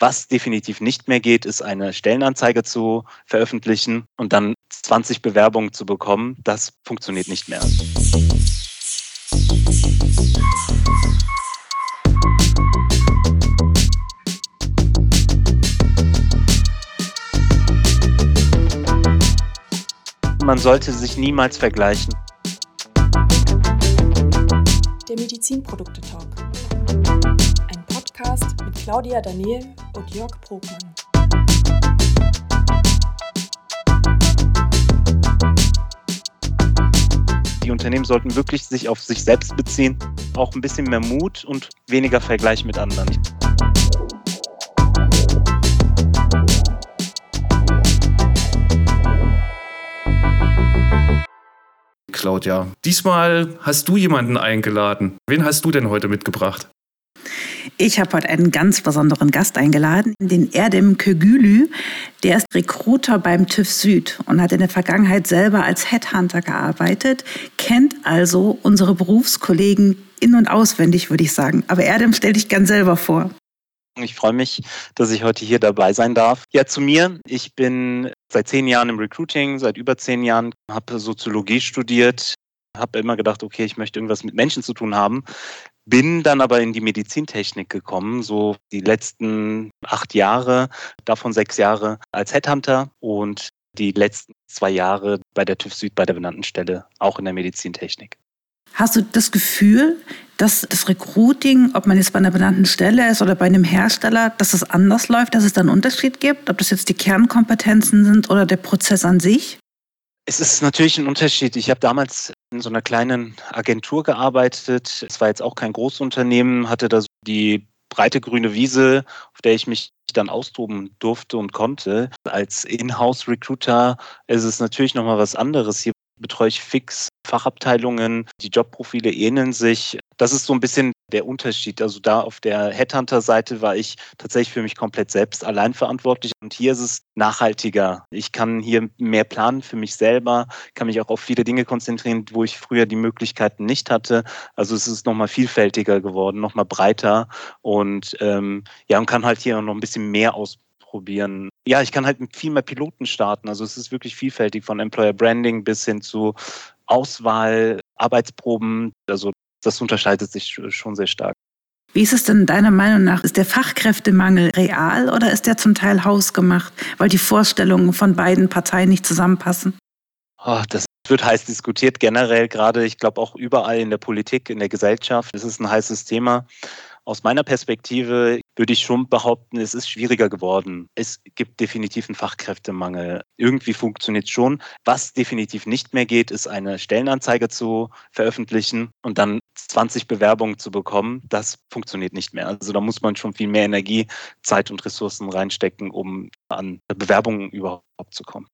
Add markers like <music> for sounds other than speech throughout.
Was definitiv nicht mehr geht, ist eine Stellenanzeige zu veröffentlichen und dann 20 Bewerbungen zu bekommen. Das funktioniert nicht mehr. Man sollte sich niemals vergleichen. Der Medizinprodukte-Talk. Claudia Daniel und Jörg Brogmann. Die Unternehmen sollten wirklich sich auf sich selbst beziehen, auch ein bisschen mehr Mut und weniger Vergleich mit anderen. Claudia. Diesmal hast du jemanden eingeladen. Wen hast du denn heute mitgebracht? Ich habe heute einen ganz besonderen Gast eingeladen, den Erdem Kögülü. Der ist Recruiter beim TÜV Süd und hat in der Vergangenheit selber als Headhunter gearbeitet, kennt also unsere Berufskollegen in- und auswendig, würde ich sagen. Aber Erdem, stell dich gern selber vor. Ich freue mich, dass ich heute hier dabei sein darf. Ja, zu mir. Ich bin seit zehn Jahren im Recruiting, seit über zehn Jahren, habe Soziologie studiert, habe immer gedacht, okay, ich möchte irgendwas mit Menschen zu tun haben. Bin dann aber in die Medizintechnik gekommen, so die letzten acht Jahre, davon sechs Jahre als Headhunter und die letzten zwei Jahre bei der TÜV Süd bei der benannten Stelle, auch in der Medizintechnik. Hast du das Gefühl, dass das Recruiting, ob man jetzt bei einer benannten Stelle ist oder bei einem Hersteller, dass es anders läuft, dass es da einen Unterschied gibt, ob das jetzt die Kernkompetenzen sind oder der Prozess an sich? Es ist natürlich ein Unterschied. Ich habe damals in so einer kleinen Agentur gearbeitet. Es war jetzt auch kein Großunternehmen, hatte da so die breite grüne Wiese, auf der ich mich dann austoben durfte und konnte. Als Inhouse-Recruiter ist es natürlich nochmal was anderes. Hier betreue ich fix Fachabteilungen, die Jobprofile ähneln sich. Das ist so ein bisschen der Unterschied. Also da auf der Headhunter-Seite war ich tatsächlich für mich komplett selbst allein verantwortlich und hier ist es nachhaltiger. Ich kann hier mehr planen für mich selber, kann mich auch auf viele Dinge konzentrieren, wo ich früher die Möglichkeiten nicht hatte. Also es ist nochmal vielfältiger geworden, nochmal breiter und ähm, ja, und kann halt hier noch ein bisschen mehr ausprobieren. Ja, ich kann halt mit viel mehr Piloten starten. Also es ist wirklich vielfältig von Employer Branding bis hin zu Auswahl, Arbeitsproben. Also das unterscheidet sich schon sehr stark. Wie ist es denn deiner Meinung nach? Ist der Fachkräftemangel real oder ist der zum Teil hausgemacht, weil die Vorstellungen von beiden Parteien nicht zusammenpassen? Oh, das wird heiß diskutiert, generell gerade, ich glaube auch überall in der Politik, in der Gesellschaft. Es ist ein heißes Thema. Aus meiner Perspektive würde ich schon behaupten, es ist schwieriger geworden. Es gibt definitiv einen Fachkräftemangel. Irgendwie funktioniert es schon. Was definitiv nicht mehr geht, ist eine Stellenanzeige zu veröffentlichen und dann 20 Bewerbungen zu bekommen. Das funktioniert nicht mehr. Also da muss man schon viel mehr Energie, Zeit und Ressourcen reinstecken, um an Bewerbungen überhaupt zu kommen.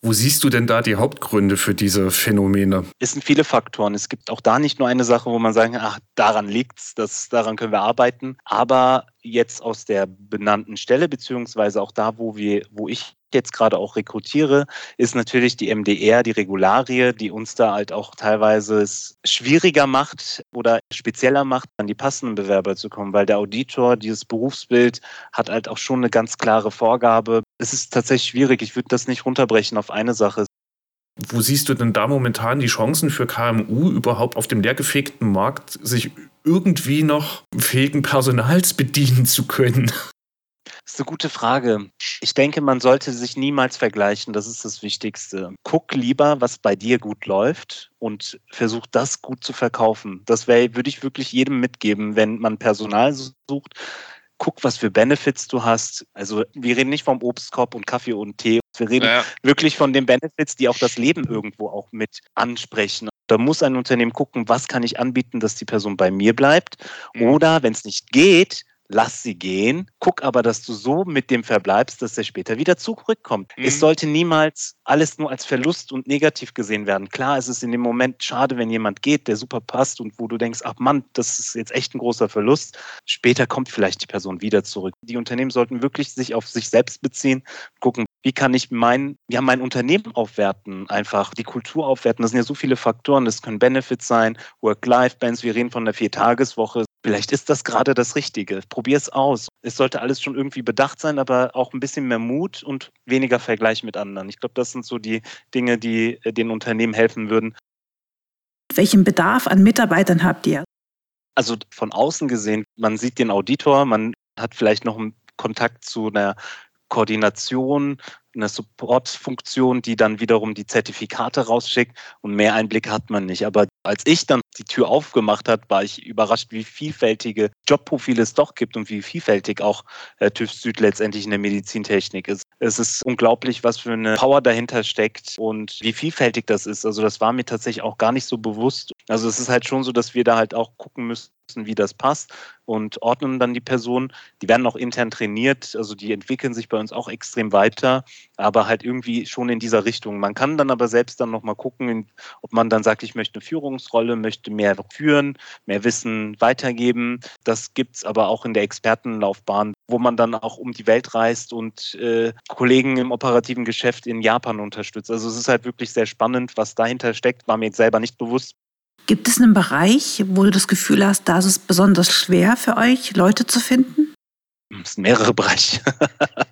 Wo siehst du denn da die Hauptgründe für diese Phänomene? Es sind viele Faktoren. Es gibt auch da nicht nur eine Sache, wo man sagen kann, ach, daran liegt's, das, daran können wir arbeiten. Aber jetzt aus der benannten Stelle, beziehungsweise auch da, wo wir, wo ich jetzt gerade auch rekrutiere, ist natürlich die MDR, die Regularie, die uns da halt auch teilweise es schwieriger macht oder spezieller macht, an die passenden Bewerber zu kommen, weil der Auditor, dieses Berufsbild hat halt auch schon eine ganz klare Vorgabe. Es ist tatsächlich schwierig. Ich würde das nicht runterbrechen auf eine Sache. Wo siehst du denn da momentan die Chancen für KMU überhaupt auf dem leergefegten Markt, sich irgendwie noch fähigen Personals bedienen zu können? Das ist eine gute Frage. Ich denke, man sollte sich niemals vergleichen. Das ist das Wichtigste. Guck lieber, was bei dir gut läuft und versuch das gut zu verkaufen. Das wär, würde ich wirklich jedem mitgeben, wenn man Personal sucht. Guck, was für Benefits du hast. Also wir reden nicht vom Obstkorb und Kaffee und Tee. Wir reden ja. wirklich von den Benefits, die auch das Leben irgendwo auch mit ansprechen. Da muss ein Unternehmen gucken, was kann ich anbieten, dass die Person bei mir bleibt. Mhm. Oder wenn es nicht geht, lass sie gehen, guck aber, dass du so mit dem verbleibst, dass er später wieder zurückkommt. Mhm. Es sollte niemals alles nur als Verlust und negativ gesehen werden. Klar, es ist in dem Moment schade, wenn jemand geht, der super passt und wo du denkst, ach Mann, das ist jetzt echt ein großer Verlust. Später kommt vielleicht die Person wieder zurück. Die Unternehmen sollten wirklich sich auf sich selbst beziehen, gucken, wie kann ich mein, ja, mein Unternehmen aufwerten, einfach die Kultur aufwerten. Das sind ja so viele Faktoren. Das können Benefits sein, Work-Life-Bands. Wir reden von einer Viertageswoche. Vielleicht ist das gerade das Richtige. Probier es aus. Es sollte alles schon irgendwie bedacht sein, aber auch ein bisschen mehr Mut und weniger Vergleich mit anderen. Ich glaube, das sind so die Dinge, die äh, den Unternehmen helfen würden. Welchen Bedarf an Mitarbeitern habt ihr? Also von außen gesehen, man sieht den Auditor, man hat vielleicht noch einen Kontakt zu einer Koordination, eine Supportfunktion, die dann wiederum die Zertifikate rausschickt und mehr Einblick hat man nicht. Aber als ich dann die Tür aufgemacht hat, war ich überrascht, wie vielfältige Jobprofile es doch gibt und wie vielfältig auch äh, TÜV Süd letztendlich in der Medizintechnik ist. Es ist unglaublich, was für eine Power dahinter steckt und wie vielfältig das ist. Also das war mir tatsächlich auch gar nicht so bewusst. Also es ist halt schon so, dass wir da halt auch gucken müssen, wie das passt und ordnen dann die Personen. Die werden auch intern trainiert, also die entwickeln sich bei uns auch extrem weiter, aber halt irgendwie schon in dieser Richtung. Man kann dann aber selbst dann nochmal gucken, ob man dann sagt, ich möchte eine Führungsrolle, möchte mehr führen, mehr Wissen weitergeben. Das gibt es aber auch in der Expertenlaufbahn, wo man dann auch um die Welt reist und äh, Kollegen im operativen Geschäft in Japan unterstützt. Also es ist halt wirklich sehr spannend, was dahinter steckt, war mir jetzt selber nicht bewusst. Gibt es einen Bereich, wo du das Gefühl hast, da ist es besonders schwer für euch, Leute zu finden? Es sind mehrere <laughs> Bereiche.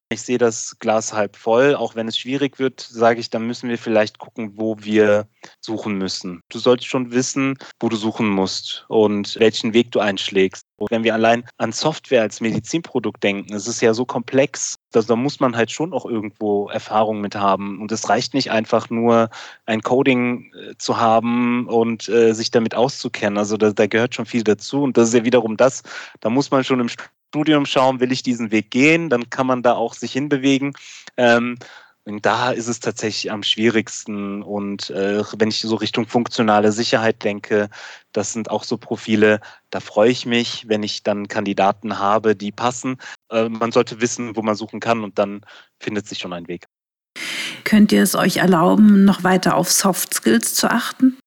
ich sehe das Glas halb voll. Auch wenn es schwierig wird, sage ich, dann müssen wir vielleicht gucken, wo wir suchen müssen. Du solltest schon wissen, wo du suchen musst und welchen Weg du einschlägst. Wenn wir allein an Software als Medizinprodukt denken, es ist ja so komplex, dass, da muss man halt schon auch irgendwo Erfahrung mit haben. Und es reicht nicht einfach nur ein Coding äh, zu haben und äh, sich damit auszukennen. Also da, da gehört schon viel dazu. Und das ist ja wiederum das, da muss man schon im Studium schauen, will ich diesen Weg gehen, dann kann man da auch sich hinbewegen. Ähm, und da ist es tatsächlich am schwierigsten. Und äh, wenn ich so Richtung funktionale Sicherheit denke, das sind auch so Profile, da freue ich mich, wenn ich dann Kandidaten habe, die passen. Äh, man sollte wissen, wo man suchen kann und dann findet sich schon ein Weg. Könnt ihr es euch erlauben, noch weiter auf Soft Skills zu achten?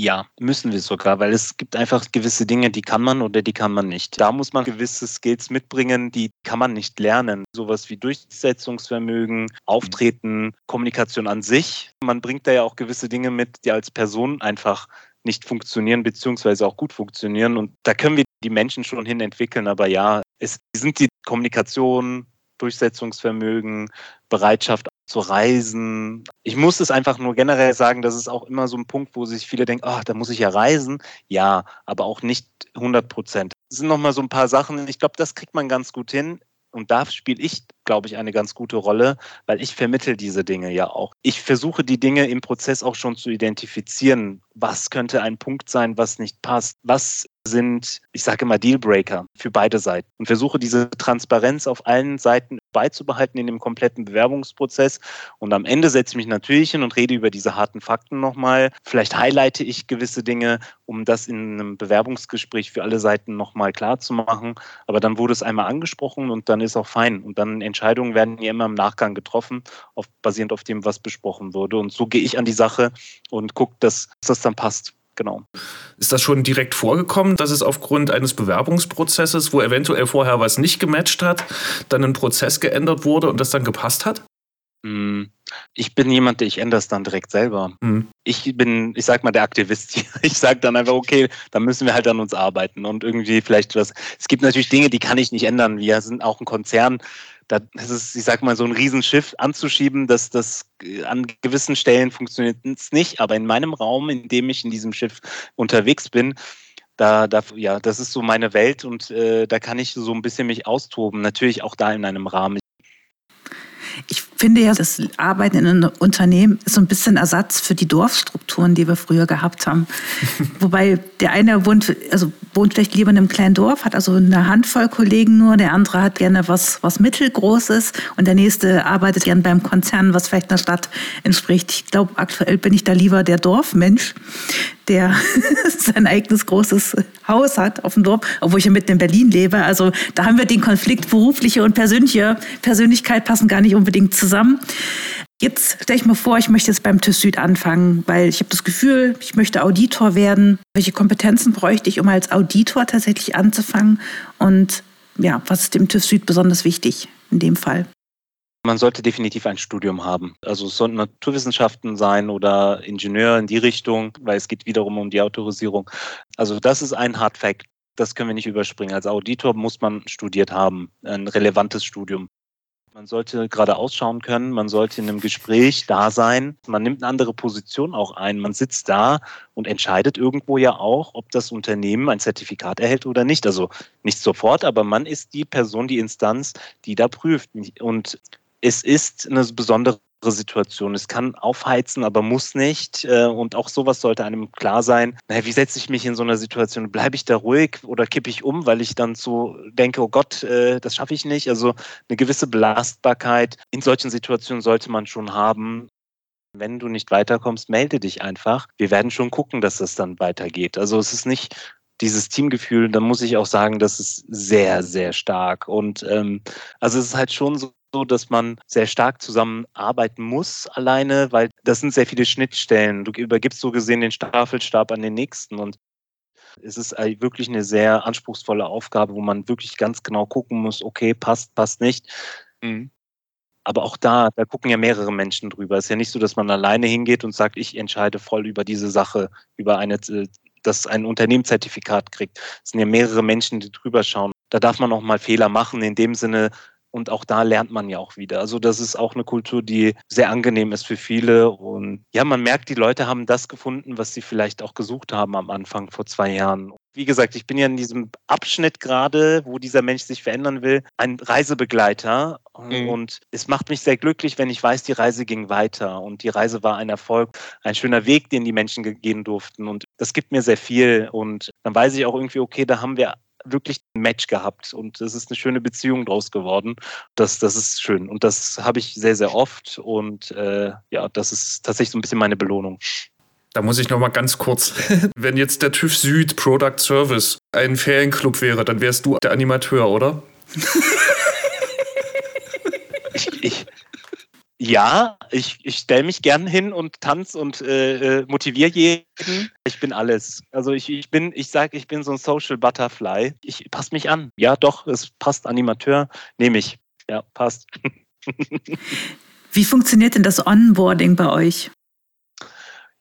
Ja, müssen wir sogar, weil es gibt einfach gewisse Dinge, die kann man oder die kann man nicht. Da muss man gewisse Skills mitbringen, die kann man nicht lernen. Sowas wie Durchsetzungsvermögen, Auftreten, Kommunikation an sich. Man bringt da ja auch gewisse Dinge mit, die als Person einfach nicht funktionieren, beziehungsweise auch gut funktionieren. Und da können wir die Menschen schon hin entwickeln. Aber ja, es sind die Kommunikation, Durchsetzungsvermögen, Bereitschaft zu reisen. Ich muss es einfach nur generell sagen, das ist auch immer so ein Punkt, wo sich viele denken, ach, da muss ich ja reisen. Ja, aber auch nicht 100 Prozent. Es sind nochmal so ein paar Sachen, ich glaube, das kriegt man ganz gut hin. Und da spiele ich, glaube ich, eine ganz gute Rolle, weil ich vermittel diese Dinge ja auch. Ich versuche die Dinge im Prozess auch schon zu identifizieren. Was könnte ein Punkt sein, was nicht passt? Was sind, ich sage immer, Dealbreaker für beide Seiten und versuche diese Transparenz auf allen Seiten beizubehalten in dem kompletten Bewerbungsprozess. Und am Ende setze ich mich natürlich hin und rede über diese harten Fakten nochmal. Vielleicht highlighte ich gewisse Dinge, um das in einem Bewerbungsgespräch für alle Seiten nochmal klar zu machen. Aber dann wurde es einmal angesprochen und dann ist auch fein. Und dann Entscheidungen werden ja immer im Nachgang getroffen, auf, basierend auf dem, was besprochen wurde. Und so gehe ich an die Sache und gucke, dass, das dann passt genau. Ist das schon direkt vorgekommen, dass es aufgrund eines Bewerbungsprozesses, wo eventuell vorher was nicht gematcht hat, dann ein Prozess geändert wurde und das dann gepasst hat? Hm, ich bin jemand, der ich ändere es dann direkt selber. Mhm. Ich bin, ich sag mal, der Aktivist hier. <laughs> Ich sage dann einfach, okay, dann müssen wir halt an uns arbeiten und irgendwie vielleicht was. Es gibt natürlich Dinge, die kann ich nicht ändern. Wir sind auch ein Konzern da ist ich sag mal, so ein Riesenschiff anzuschieben, dass das an gewissen Stellen funktioniert es nicht, aber in meinem Raum, in dem ich in diesem Schiff unterwegs bin, da, da ja, das ist so meine Welt und äh, da kann ich so ein bisschen mich austoben. Natürlich auch da in einem Rahmen. Ich finde ja, das Arbeiten in einem Unternehmen ist so ein bisschen Ersatz für die Dorfstrukturen, die wir früher gehabt haben. <laughs> Wobei der eine wohnt, also wohnt vielleicht lieber in einem kleinen Dorf, hat also eine Handvoll Kollegen nur, der andere hat gerne was, was mittelgroßes und der nächste arbeitet gerne beim Konzern, was vielleicht einer Stadt entspricht. Ich glaube, aktuell bin ich da lieber der Dorfmensch, der <laughs> sein eigenes großes Haus hat auf dem Dorf, obwohl ich ja mitten in Berlin lebe. Also da haben wir den Konflikt berufliche und persönliche Persönlichkeit passen gar nicht unbedingt zusammen. Jetzt stelle ich mir vor, ich möchte jetzt beim TÜV Süd anfangen, weil ich habe das Gefühl, ich möchte Auditor werden. Welche Kompetenzen bräuchte ich, um als Auditor tatsächlich anzufangen? Und ja, was ist dem TÜV Süd besonders wichtig in dem Fall? Man sollte definitiv ein Studium haben. Also es sollten Naturwissenschaften sein oder Ingenieur in die Richtung, weil es geht wiederum um die Autorisierung. Also das ist ein Hard Fact. das können wir nicht überspringen. Als Auditor muss man studiert haben, ein relevantes Studium. Man sollte gerade ausschauen können, man sollte in einem Gespräch da sein. Man nimmt eine andere Position auch ein. Man sitzt da und entscheidet irgendwo ja auch, ob das Unternehmen ein Zertifikat erhält oder nicht. Also nicht sofort, aber man ist die Person, die Instanz, die da prüft. Und es ist eine besondere Situation. Es kann aufheizen, aber muss nicht. Äh, und auch sowas sollte einem klar sein. Naja, wie setze ich mich in so einer Situation? Bleibe ich da ruhig oder kippe ich um, weil ich dann so denke, oh Gott, äh, das schaffe ich nicht? Also eine gewisse Belastbarkeit in solchen Situationen sollte man schon haben. Wenn du nicht weiterkommst, melde dich einfach. Wir werden schon gucken, dass es dann weitergeht. Also es ist nicht dieses Teamgefühl, da muss ich auch sagen, das ist sehr, sehr stark. Und ähm, also es ist halt schon so, so, dass man sehr stark zusammenarbeiten muss alleine, weil das sind sehr viele Schnittstellen. Du übergibst so gesehen den Staffelstab an den nächsten und es ist wirklich eine sehr anspruchsvolle Aufgabe, wo man wirklich ganz genau gucken muss, okay, passt, passt nicht. Mhm. Aber auch da, da gucken ja mehrere Menschen drüber. Es ist ja nicht so, dass man alleine hingeht und sagt, ich entscheide voll über diese Sache, über eine, äh, dass ein Unternehmenszertifikat kriegt. Es sind ja mehrere Menschen, die drüber schauen. Da darf man auch mal Fehler machen, in dem Sinne, und auch da lernt man ja auch wieder. Also das ist auch eine Kultur, die sehr angenehm ist für viele. Und ja, man merkt, die Leute haben das gefunden, was sie vielleicht auch gesucht haben am Anfang vor zwei Jahren. Wie gesagt, ich bin ja in diesem Abschnitt gerade, wo dieser Mensch sich verändern will, ein Reisebegleiter. Mhm. Und es macht mich sehr glücklich, wenn ich weiß, die Reise ging weiter. Und die Reise war ein Erfolg, ein schöner Weg, den die Menschen gehen durften. Und das gibt mir sehr viel. Und dann weiß ich auch irgendwie, okay, da haben wir wirklich ein Match gehabt und es ist eine schöne Beziehung draus geworden. Das, das ist schön und das habe ich sehr, sehr oft und äh, ja, das ist tatsächlich so ein bisschen meine Belohnung. Da muss ich noch mal ganz kurz, <laughs> wenn jetzt der TÜV Süd Product Service ein Ferienclub wäre, dann wärst du der Animateur, oder? <laughs> ich, ich, ja, ich, ich stelle mich gern hin und tanze und äh, äh motiviere jeden. Ich bin alles. Also ich, ich bin, ich sage, ich bin so ein Social Butterfly. Ich passe mich an. Ja, doch, es passt. Animateur nehme ich. Ja, passt. <laughs> Wie funktioniert denn das Onboarding bei euch?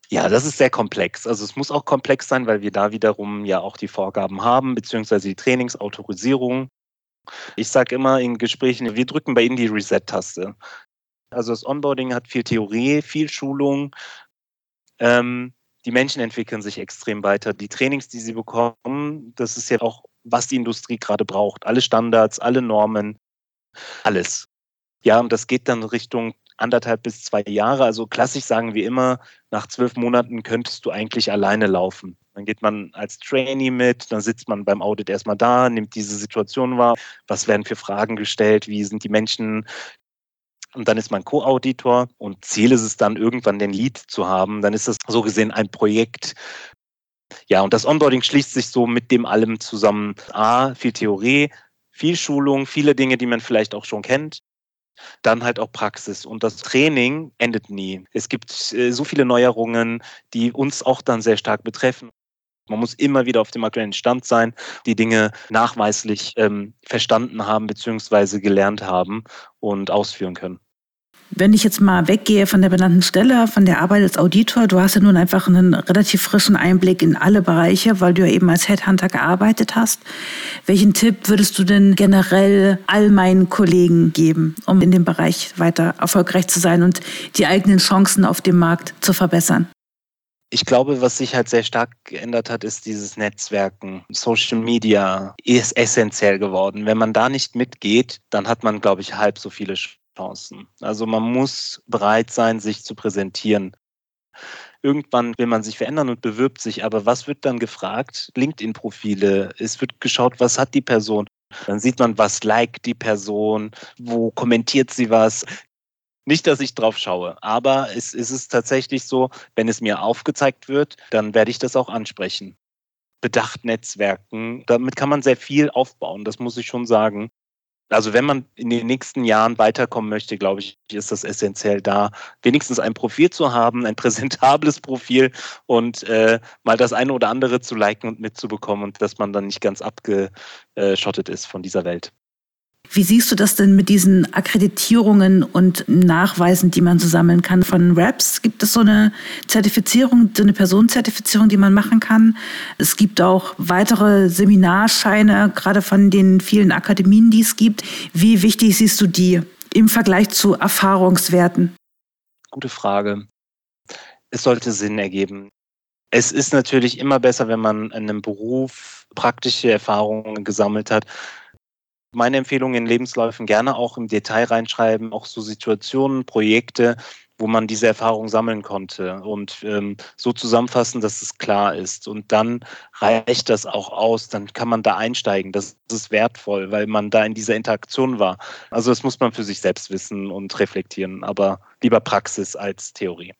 Ja, das ist sehr komplex. Also es muss auch komplex sein, weil wir da wiederum ja auch die Vorgaben haben, beziehungsweise die Trainingsautorisierung. Ich sage immer in Gesprächen, wir drücken bei Ihnen die Reset-Taste. Also das Onboarding hat viel Theorie, viel Schulung. Ähm, die Menschen entwickeln sich extrem weiter. Die Trainings, die sie bekommen, das ist ja auch, was die Industrie gerade braucht. Alle Standards, alle Normen, alles. Ja, und das geht dann Richtung anderthalb bis zwei Jahre. Also klassisch sagen wir immer, nach zwölf Monaten könntest du eigentlich alleine laufen. Dann geht man als Trainee mit, dann sitzt man beim Audit erstmal da, nimmt diese Situation wahr, was werden für Fragen gestellt, wie sind die Menschen und dann ist man Co-Auditor und Ziel ist es dann irgendwann den Lead zu haben. Dann ist das so gesehen ein Projekt. Ja, und das Onboarding schließt sich so mit dem allem zusammen. A, viel Theorie, viel Schulung, viele Dinge, die man vielleicht auch schon kennt. Dann halt auch Praxis. Und das Training endet nie. Es gibt äh, so viele Neuerungen, die uns auch dann sehr stark betreffen. Man muss immer wieder auf dem aktuellen Stand sein, die Dinge nachweislich ähm, verstanden haben bzw. gelernt haben und ausführen können. Wenn ich jetzt mal weggehe von der benannten Stelle, von der Arbeit als Auditor, du hast ja nun einfach einen relativ frischen Einblick in alle Bereiche, weil du ja eben als Headhunter gearbeitet hast. Welchen Tipp würdest du denn generell all meinen Kollegen geben, um in dem Bereich weiter erfolgreich zu sein und die eigenen Chancen auf dem Markt zu verbessern? Ich glaube, was sich halt sehr stark geändert hat, ist dieses Netzwerken. Social Media ist essentiell geworden. Wenn man da nicht mitgeht, dann hat man, glaube ich, halb so viele Chancen. Also man muss bereit sein, sich zu präsentieren. Irgendwann will man sich verändern und bewirbt sich, aber was wird dann gefragt? LinkedIn-Profile. Es wird geschaut, was hat die Person. Dann sieht man, was liked die Person, wo kommentiert sie was. Nicht, dass ich drauf schaue, aber es, es ist tatsächlich so, wenn es mir aufgezeigt wird, dann werde ich das auch ansprechen. Bedacht Netzwerken, damit kann man sehr viel aufbauen, das muss ich schon sagen. Also wenn man in den nächsten Jahren weiterkommen möchte, glaube ich, ist das essentiell da, wenigstens ein Profil zu haben, ein <laughs> präsentables Profil und äh, mal das eine oder andere zu liken und mitzubekommen und dass man dann nicht ganz abgeschottet ist von dieser Welt. Wie siehst du das denn mit diesen Akkreditierungen und Nachweisen, die man so sammeln kann von RAPs? Gibt es so eine Zertifizierung, so eine Personenzertifizierung, die man machen kann? Es gibt auch weitere Seminarscheine, gerade von den vielen Akademien, die es gibt. Wie wichtig siehst du die im Vergleich zu Erfahrungswerten? Gute Frage. Es sollte Sinn ergeben. Es ist natürlich immer besser, wenn man in einem Beruf praktische Erfahrungen gesammelt hat. Meine Empfehlung in Lebensläufen gerne auch im Detail reinschreiben, auch so Situationen, Projekte, wo man diese Erfahrung sammeln konnte und ähm, so zusammenfassen, dass es klar ist. Und dann reicht das auch aus, dann kann man da einsteigen. Das ist wertvoll, weil man da in dieser Interaktion war. Also das muss man für sich selbst wissen und reflektieren, aber lieber Praxis als Theorie.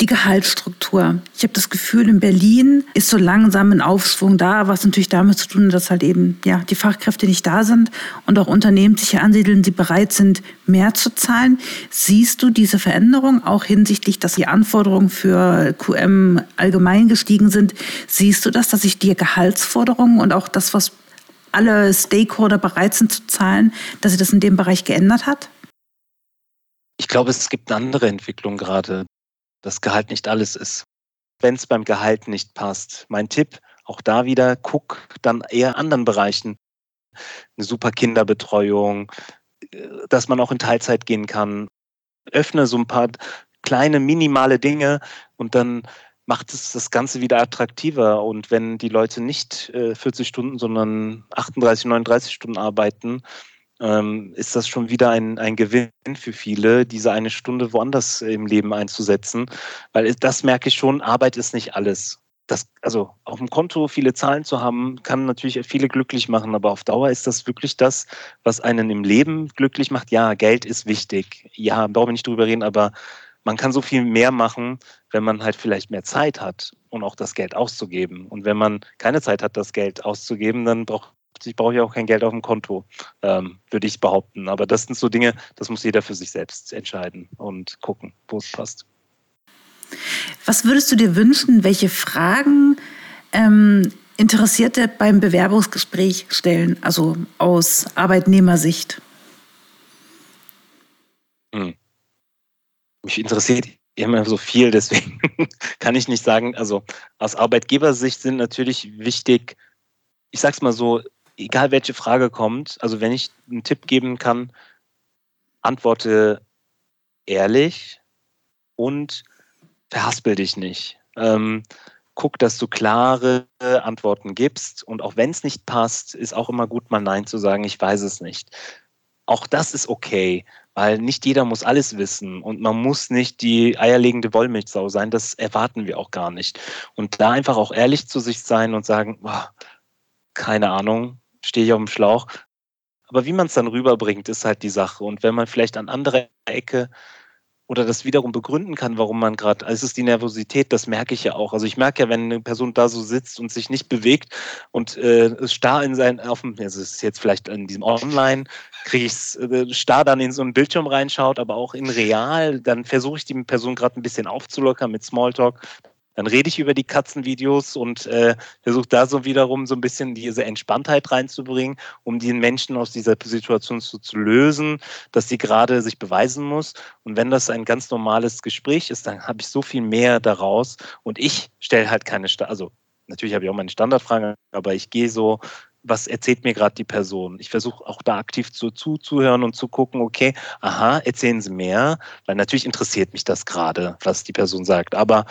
Die Gehaltsstruktur. Ich habe das Gefühl, in Berlin ist so langsam ein Aufschwung da, was natürlich damit zu tun hat, dass halt eben ja, die Fachkräfte nicht da sind und auch Unternehmen sich hier ansiedeln, die bereit sind, mehr zu zahlen. Siehst du diese Veränderung auch hinsichtlich, dass die Anforderungen für QM allgemein gestiegen sind? Siehst du das, dass sich die Gehaltsforderungen und auch das, was alle Stakeholder bereit sind zu zahlen, dass sich das in dem Bereich geändert hat? Ich glaube, es gibt eine andere Entwicklung gerade das Gehalt nicht alles ist. Wenn es beim Gehalt nicht passt, mein Tipp, auch da wieder, guck dann eher anderen Bereichen. Eine super Kinderbetreuung, äh, dass man auch in Teilzeit gehen kann. Öffne so ein paar kleine, minimale Dinge und dann macht es das Ganze wieder attraktiver. Und wenn die Leute nicht 40 äh, Stunden, sondern 38, 39 Stunden arbeiten, ähm, ist das schon wieder ein, ein Gewinn für viele, diese eine Stunde woanders im Leben einzusetzen. Weil das merke ich schon, Arbeit ist nicht alles. Das, also auf dem Konto viele Zahlen zu haben, kann natürlich viele glücklich machen, aber auf Dauer ist das wirklich das, was einen im Leben glücklich macht. Ja, Geld ist wichtig. Ja, brauchen wir nicht drüber reden, aber man kann so viel mehr machen, wenn man halt vielleicht mehr Zeit hat und auch das Geld auszugeben. Und wenn man keine Zeit hat, das Geld auszugeben, dann braucht ich brauche ja auch kein Geld auf dem Konto, ähm, würde ich behaupten. Aber das sind so Dinge, das muss jeder für sich selbst entscheiden und gucken, wo es passt. Was würdest du dir wünschen, welche Fragen ähm, Interessierte beim Bewerbungsgespräch stellen, also aus Arbeitnehmersicht? Hm. Mich interessiert immer so viel, deswegen <laughs> kann ich nicht sagen, also aus Arbeitgebersicht sind natürlich wichtig, ich sag's mal so, egal welche Frage kommt, also wenn ich einen Tipp geben kann, antworte ehrlich und verhaspel dich nicht. Ähm, guck, dass du klare Antworten gibst und auch wenn es nicht passt, ist auch immer gut, mal Nein zu sagen, ich weiß es nicht. Auch das ist okay, weil nicht jeder muss alles wissen und man muss nicht die eierlegende Wollmilchsau sein, das erwarten wir auch gar nicht. Und da einfach auch ehrlich zu sich sein und sagen, boah, keine Ahnung, stehe ich auf dem Schlauch. Aber wie man es dann rüberbringt, ist halt die Sache. Und wenn man vielleicht an anderer Ecke oder das wiederum begründen kann, warum man gerade, also es ist die Nervosität, das merke ich ja auch. Also ich merke ja, wenn eine Person da so sitzt und sich nicht bewegt und äh, starr in sein, auf dem, also es ist jetzt vielleicht in diesem Online, kriege ich es äh, starr dann in so einen Bildschirm reinschaut, aber auch in real, dann versuche ich die Person gerade ein bisschen aufzulockern mit Smalltalk, dann rede ich über die Katzenvideos und äh, versuche da so wiederum so ein bisschen diese Entspanntheit reinzubringen, um den Menschen aus dieser Situation zu, zu lösen, dass sie gerade sich beweisen muss. Und wenn das ein ganz normales Gespräch ist, dann habe ich so viel mehr daraus. Und ich stelle halt keine, Sta also natürlich habe ich auch meine Standardfragen, aber ich gehe so was erzählt mir gerade die Person? Ich versuche auch da aktiv zu, zuzuhören und zu gucken, okay, aha, erzählen Sie mehr, weil natürlich interessiert mich das gerade, was die Person sagt. Aber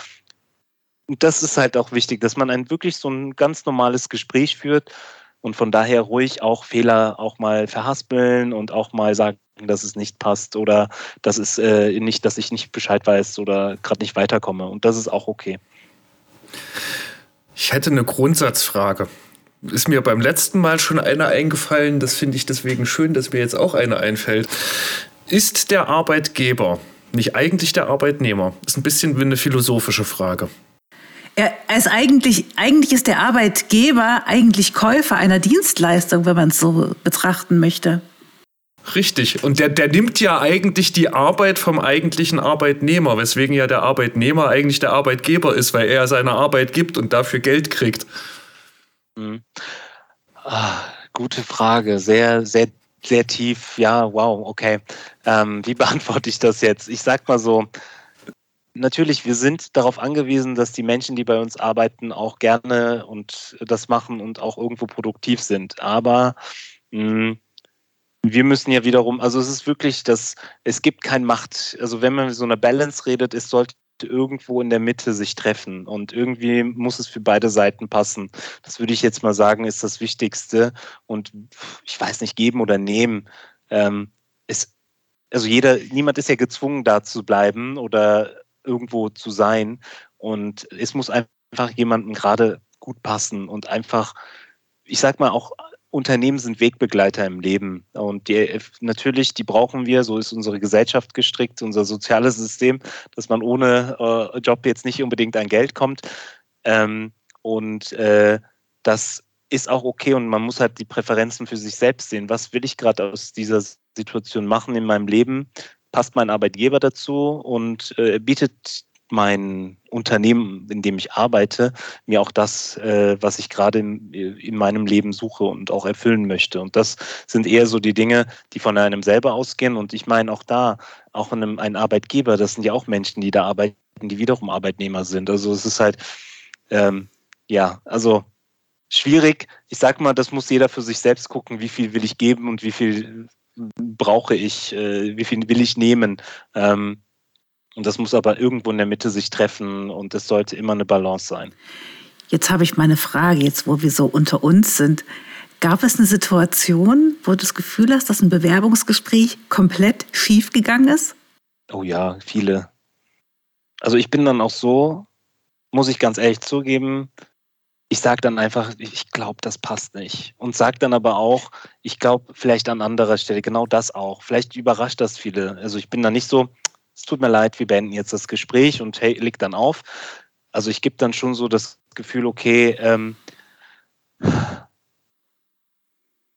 das ist halt auch wichtig, dass man ein wirklich so ein ganz normales Gespräch führt und von daher ruhig auch Fehler auch mal verhaspeln und auch mal sagen, dass es nicht passt oder dass es äh, nicht, dass ich nicht Bescheid weiß oder gerade nicht weiterkomme. Und das ist auch okay. Ich hätte eine Grundsatzfrage. Ist mir beim letzten Mal schon eine eingefallen, das finde ich deswegen schön, dass mir jetzt auch eine einfällt. Ist der Arbeitgeber nicht eigentlich der Arbeitnehmer? Ist ein bisschen wie eine philosophische Frage. Er ist eigentlich, eigentlich ist der Arbeitgeber eigentlich Käufer einer Dienstleistung, wenn man es so betrachten möchte. Richtig. Und der, der nimmt ja eigentlich die Arbeit vom eigentlichen Arbeitnehmer, weswegen ja der Arbeitnehmer eigentlich der Arbeitgeber ist, weil er seine Arbeit gibt und dafür Geld kriegt. Mhm. Ah, Gute Frage. Sehr, sehr, sehr tief. Ja, wow, okay. Ähm, wie <laughs> beantworte ich das jetzt? Ich sag mal so, natürlich, wir sind darauf angewiesen, dass die Menschen, die bei uns arbeiten, auch gerne und das machen und auch irgendwo produktiv sind. Aber mh, hm, wir müssen ja wiederum, also es ist wirklich, dass es gibt kein Macht, also wenn man so eine Balance redet, es sollte irgendwo in der Mitte sich treffen und irgendwie muss es für beide Seiten passen. Das würde ich jetzt mal sagen, ist das Wichtigste. Und ich weiß nicht, geben oder nehmen. Ähm, ist, also jeder, niemand ist ja gezwungen, da zu bleiben oder irgendwo zu sein. Und es muss einfach jemandem gerade gut passen und einfach, ich sag mal, auch Unternehmen sind Wegbegleiter im Leben und die natürlich, die brauchen wir, so ist unsere Gesellschaft gestrickt, unser soziales System, dass man ohne äh, Job jetzt nicht unbedingt an Geld kommt. Ähm, und äh, das ist auch okay und man muss halt die Präferenzen für sich selbst sehen. Was will ich gerade aus dieser Situation machen in meinem Leben? Passt mein Arbeitgeber dazu und äh, bietet mein Unternehmen, in dem ich arbeite, mir auch das, äh, was ich gerade in, in, meinem Leben suche und auch erfüllen möchte. Und das sind eher so die Dinge, die von einem selber ausgehen. Und ich meine auch da, auch einem, ein Arbeitgeber, das sind ja auch Menschen, die da arbeiten, die wiederum Arbeitnehmer sind. Also es ist halt, ähm, ja, also schwierig. Ich sage mal, das muss jeder für sich selbst gucken, wie viel will ich geben und wie viel brauche ich, äh, wie viel will ich nehmen. Ähm, und das muss aber irgendwo in der Mitte sich treffen und es sollte immer eine Balance sein. Jetzt habe ich meine Frage, jetzt wo wir so unter uns sind. Gab es eine Situation, wo du das Gefühl hast, dass ein Bewerbungsgespräch komplett schief gegangen ist? Oh ja, viele. Also ich bin dann auch so, muss ich ganz ehrlich zugeben, ich sage dann einfach, ich glaube, das passt nicht. Und sage dann aber auch, ich glaube, vielleicht an anderer Stelle genau das auch. Vielleicht überrascht das viele. Also ich bin da nicht so, es tut mir leid, wir beenden jetzt das Gespräch und hey, leg dann auf. Also ich gebe dann schon so das Gefühl, okay, ähm,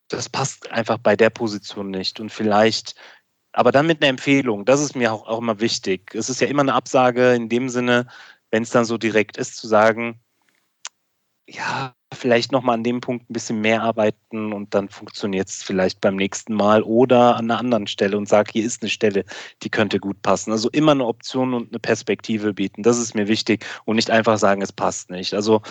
das passt einfach bei der Position nicht. Und vielleicht, aber dann mit einer Empfehlung, das ist mir auch, auch immer wichtig. Es ist ja immer eine Absage in dem Sinne, wenn es dann so direkt ist, zu sagen, ja, vielleicht nochmal an dem Punkt ein bisschen mehr arbeiten und dann funktioniert es vielleicht beim nächsten Mal oder an einer anderen Stelle und sage, hier ist eine Stelle, die könnte gut passen. Also immer eine Option und eine Perspektive bieten. Das ist mir wichtig und nicht einfach sagen, es passt nicht. Also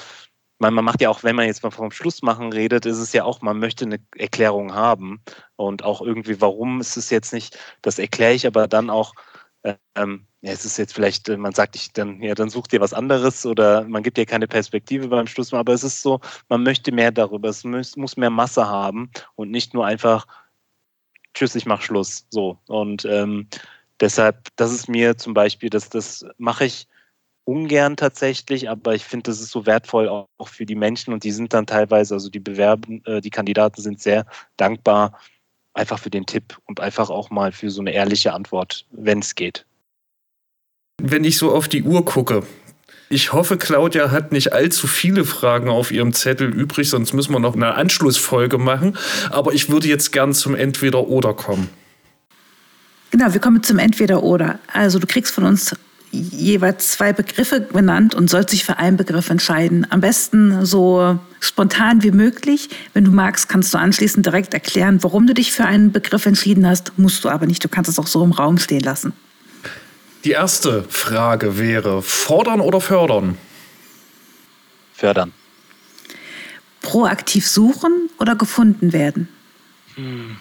man, man macht ja auch, wenn man jetzt mal vom Schluss machen redet, ist es ja auch, man möchte eine Erklärung haben und auch irgendwie, warum ist es jetzt nicht, das erkläre ich aber dann auch, ähm, ja, es ist jetzt vielleicht, äh, man sagt ich dann, ja, dann such dir was anderes oder man gibt dir keine Perspektive beim Schluss, aber es ist so, man möchte mehr darüber, es muss, muss mehr Masse haben und nicht nur einfach, tschüss, ich mach Schluss. So. Und ähm, deshalb, das ist mir zum Beispiel, das, das mache ich ungern tatsächlich, aber ich finde, das ist so wertvoll auch, für die Menschen und die sind dann teilweise, also die Bewerben, äh, die Kandidaten sind sehr dankbar, einfach für den Tipp und einfach auch mal für so eine ehrliche Antwort, wenn es geht. Wenn ich so auf die Uhr gucke, ich hoffe, Claudia hat nicht allzu viele Fragen auf ihrem Zettel übrig, sonst müssen wir noch eine Anschlussfolge machen. Aber ich würde jetzt gern zum Entweder-Oder kommen. Genau, wir kommen zum Entweder-Oder. Also du kriegst von uns jeweils zwei Begriffe genannt und sollst dich für einen Begriff entscheiden. Am besten so spontan wie möglich. Wenn du magst, kannst du anschließend direkt erklären, warum du dich für einen Begriff entschieden hast. Musst du aber nicht. Du kannst es auch so im Raum stehen lassen. Die erste Frage wäre: Fordern oder fördern? Fördern. Proaktiv suchen oder gefunden werden? Hm.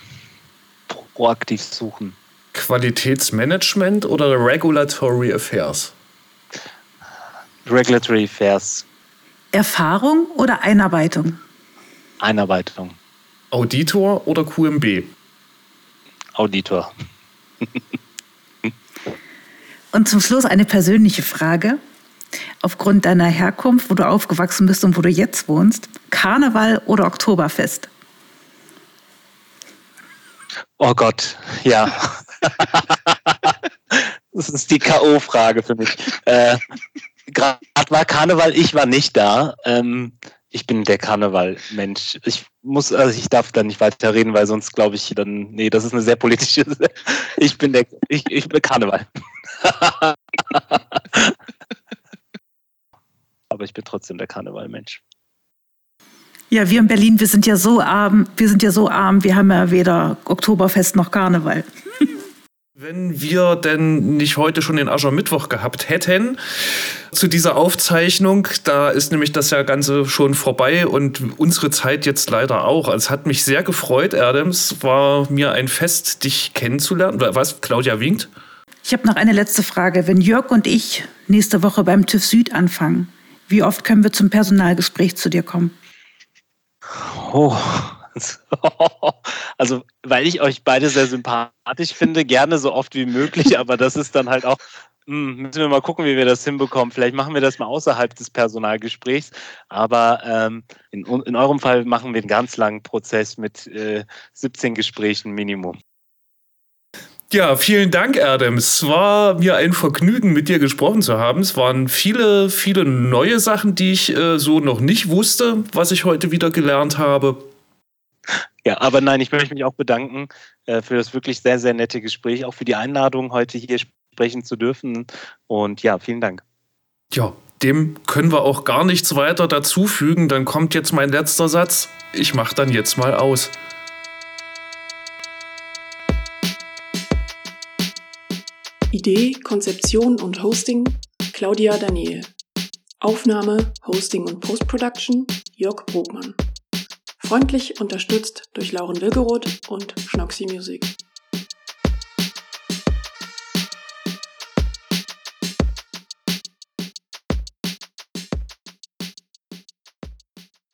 Proaktiv suchen. Qualitätsmanagement oder Regulatory Affairs? Regulatory Affairs. Erfahrung oder Einarbeitung? Einarbeitung. Auditor oder QMB? Auditor. und zum Schluss eine persönliche Frage. Aufgrund deiner Herkunft, wo du aufgewachsen bist und wo du jetzt wohnst, Karneval oder Oktoberfest? Oh Gott, ja. <laughs> das ist die K.O.-Frage für mich. Äh, Gerade war Karneval, ich war nicht da. Ähm, ich bin der Karneval-Mensch. Ich muss, also ich darf da nicht weiter reden, weil sonst glaube ich dann, nee, das ist eine sehr politische. <laughs> Ich bin der, ich, ich bin Karneval. <laughs> Aber ich bin trotzdem der Karneval-Mensch. Ja, wir in Berlin, wir sind ja so arm, wir sind ja so arm, wir haben ja weder Oktoberfest noch Karneval. Wenn wir denn nicht heute schon den Aschermittwoch gehabt hätten zu dieser Aufzeichnung, da ist nämlich das ja Ganze schon vorbei und unsere Zeit jetzt leider auch. Also es hat mich sehr gefreut, Adams. War mir ein Fest, dich kennenzulernen. Was, Claudia winkt? Ich habe noch eine letzte Frage. Wenn Jörg und ich nächste Woche beim TÜV Süd anfangen, wie oft können wir zum Personalgespräch zu dir kommen? Oh. <laughs> Also, weil ich euch beide sehr sympathisch finde, gerne so oft wie möglich, aber das ist dann halt auch, hm, müssen wir mal gucken, wie wir das hinbekommen. Vielleicht machen wir das mal außerhalb des Personalgesprächs, aber ähm, in, in eurem Fall machen wir einen ganz langen Prozess mit äh, 17 Gesprächen Minimum. Ja, vielen Dank, Adam. Es war mir ein Vergnügen, mit dir gesprochen zu haben. Es waren viele, viele neue Sachen, die ich äh, so noch nicht wusste, was ich heute wieder gelernt habe. Ja, aber nein, ich möchte mich auch bedanken äh, für das wirklich sehr, sehr nette Gespräch, auch für die Einladung, heute hier sprechen zu dürfen. Und ja, vielen Dank. Ja, dem können wir auch gar nichts weiter dazufügen. Dann kommt jetzt mein letzter Satz. Ich mache dann jetzt mal aus. Idee, Konzeption und Hosting Claudia Daniel. Aufnahme, Hosting und Postproduction Jörg Brogmann. Freundlich unterstützt durch Lauren Wilgeroth und Schnoxy Music.